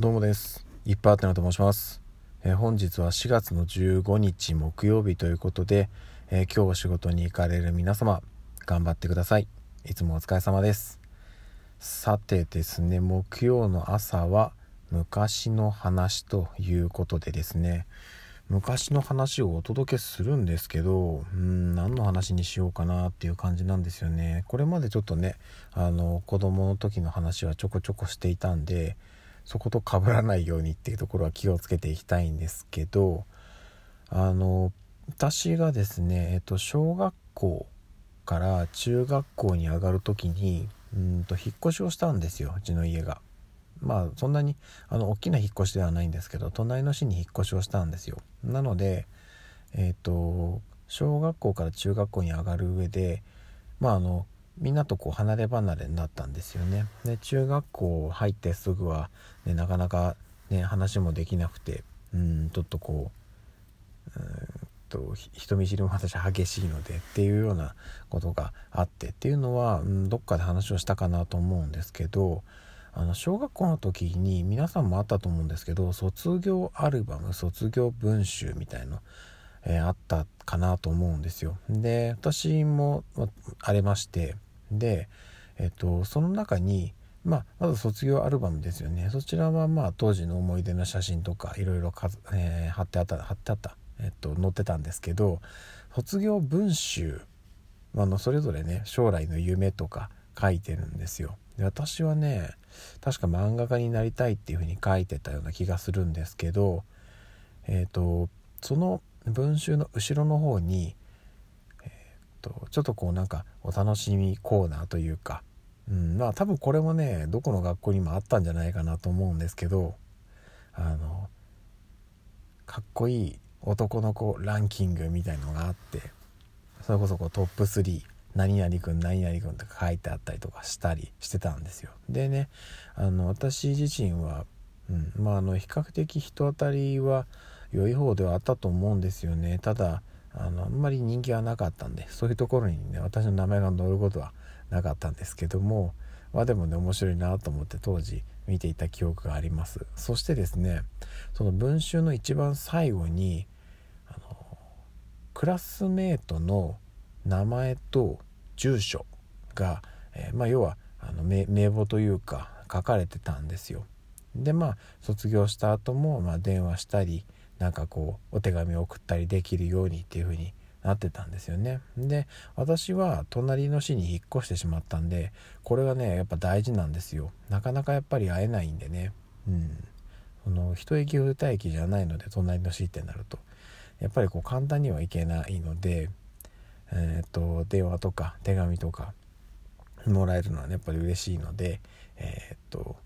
どうもです。いっぱいあってなと申します、えー、本日は4月の15日木曜日ということで、えー、今日お仕事に行かれる皆様頑張ってください。いつもお疲れ様です。さてですね木曜の朝は昔の話ということでですね昔の話をお届けするんですけどうん何の話にしようかなっていう感じなんですよね。これまでちょっとねあの子供の時の話はちょこちょこしていたんでそこと被らないようにっていうところは気をつけていきたいんですけどあの私がですね、えっと、小学校から中学校に上がる時にうんと引っ越しをしたんですようちの家が。まあそんなにあの大きな引っ越しではないんですけど隣の市に引っ越しをしたんですよ。なのでえっ、と小学校から中学校に上がる上でまああのみんなとこう離れ離れになったんですよね。で中学校入ってすぐは、ね、なかなか、ね、話もできなくてうんちょっとこううんと人見知りも私激しいのでっていうようなことがあってっていうのは、うん、どっかで話をしたかなと思うんですけどあの小学校の時に皆さんもあったと思うんですけど卒業アルバム卒業文集みたいのえー、あったかなと思うんですよ。で私もありましてで、えっと、その中に、まあ、まず卒業アルバムですよねそちらはまあ当時の思い出の写真とかいろいろえー、貼ってあった貼ってあった、えっと、載ってたんですけど卒業文集あのそれぞれね将来の夢とか書いてるんですよ。で私はね確か漫画家になりたいっていうふうに書いてたような気がするんですけどえっ、とその文集の後ろの方にとちょっとこうなんかお楽しみコーナーというか、うん、まあ多分これもねどこの学校にもあったんじゃないかなと思うんですけどあのかっこいい男の子ランキングみたいのがあってそれこそこうトップ3何々くん何々くんとか書いてあったりとかしたりしてたんですよ。でねあの私自身は、うんまあ、あの比較的人当たりは良い方ではあったと思うんですよね。ただあのあんまり人気はなかったんでそういうところにね私の名前が載ることはなかったんですけどもまあでもね面白いなと思って当時見ていた記憶があります。そしてですねその文集の一番最後にあのクラスメートの名前と住所が、えー、まあ要はあの名簿というか書かれてたんですよ。でまあ卒業した後もまあ電話したりなんかこうお手紙を送ったりできるようにっていう風になってたんですよね。で私は隣の市に引っ越してしまったんでこれがねやっぱ大事なんですよ。なかなかやっぱり会えないんでね。うん。その一駅二駅じゃないので隣の市ってなるとやっぱりこう簡単には行けないのでえっ、と電話とか手紙とかもらえるのはねやっぱり嬉しいのでえっ、と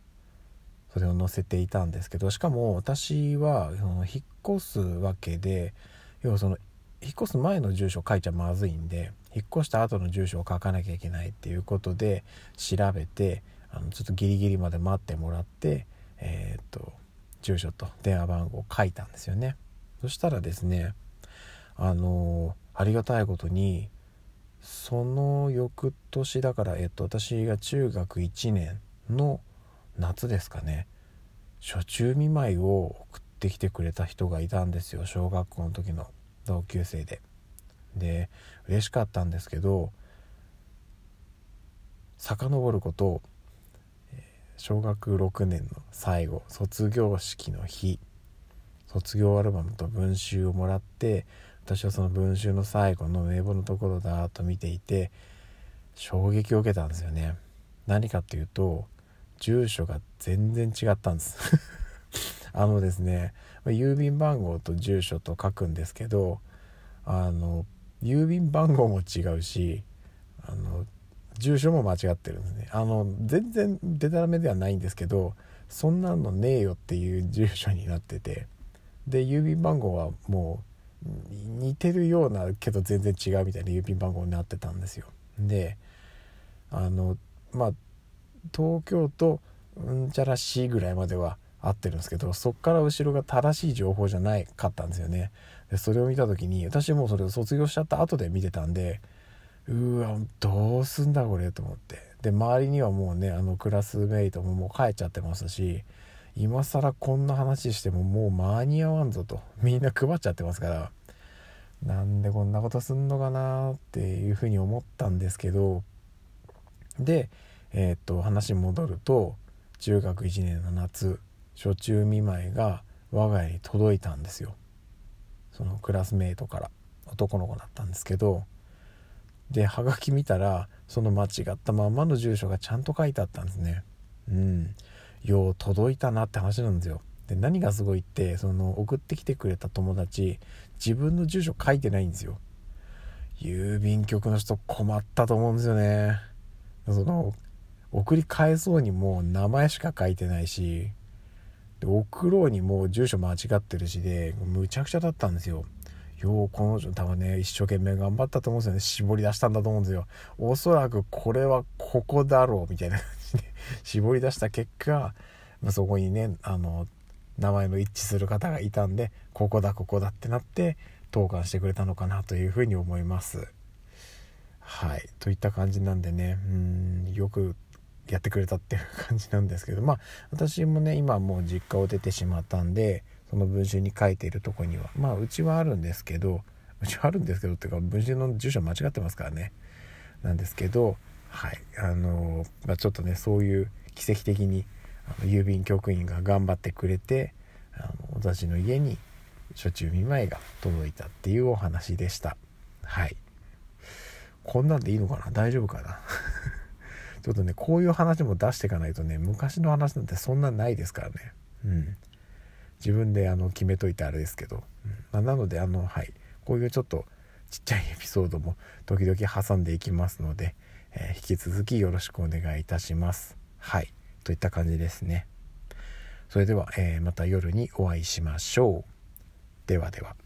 それを載せていたんですけどしかも私はその引っ越すわけで要はその引っ越す前の住所を書いちゃまずいんで引っ越した後の住所を書かなきゃいけないっていうことで調べてあのちょっとギリギリまで待ってもらってえー、っと住所と電話番号を書いたんですよね。そしたらですねあのありがたいことにその翌年だから、えっと、私が中学1年の夏ですかね。初中見舞いを送ってきてくれた人がいたんですよ。小学校の時の同級生で。で嬉しかったんですけど遡ること小学6年の最後卒業式の日卒業アルバムと文集をもらって私はその文集の最後の名簿のところだと見ていて衝撃を受けたんですよね。何かっていうと住所が全然違ったんです。あのですね郵便番号と住所と書くんですけどあの郵便番号も違うしあの住所も間違ってるんですね。あの全然デタラメではないんですけどそんなのねえよっていう住所になっててで郵便番号はもう似てるようなけど全然違うみたいな郵便番号になってたんですよ。であのまあ東京都うんちゃらしいぐらいまでは合ってるんですけどそっから後ろが正しい情報じゃないかったんですよね。でそれを見た時に私もうそれを卒業しちゃった後で見てたんでうわどうすんだこれと思って。で周りにはもうねあのクラスメイトももう帰っちゃってますし今更こんな話してももう間に合わんぞと。みんな配っちゃってますからなんでこんなことすんのかなっていうふうに思ったんですけどでえー、っと話戻ると中学1年の夏初中見舞いが我が家に届いたんですよ。そのクラスメートから男の子だったんですけどではがき見たらその間違ったまんまの住所がちゃんと書いてあったんですね。うん。よう届いたなって話なんですよ。で何がすごいってその送ってきてくれた友達自分の住所書いてないんですよ。郵便局の人困ったと思うんですよね。その送り返そうにもう名前しか書いてないしで送ろうにもう住所間違ってるしでむちゃくちゃだったんですよ。ようこの人多分ね一生懸命頑張ったと思うんですよね。絞り出したんだと思うんですよ。おそらくこれはここだろうみたいな。感じで絞り出した結果、まあ、そこにねあの名前の一致する方がいたんでここだここだってなって投函してくれたのかなというふうに思います。はい。といった感じなんでね。うんよくやってくれたっていう感じなんですけどまあ私もね今もう実家を出てしまったんでその文集に書いているとこにはまあうちはあるんですけどうちはあるんですけどっていうか文集の住所間違ってますからね。なんですけどはいあのまあ、ちょっとねそういう奇跡的にあの郵便局員が頑張ってくれてあの私の家に初中見舞いが届いたっていうお話でした。はい。こんなんでいいのかな？大丈夫かな？ちょっとねこういう話も出していかないとね昔の話なんてそんなないですからね。うん。自分であの決めといてあれですけど、うん。まあ、なのであのはい。こういうちょっとちっちゃいエピソードも時々挟んでいきますので、えー、引き続きよろしくお願いいたします。はい。といった感じですね。それでは、えー、また夜にお会いしましょう。ではでは。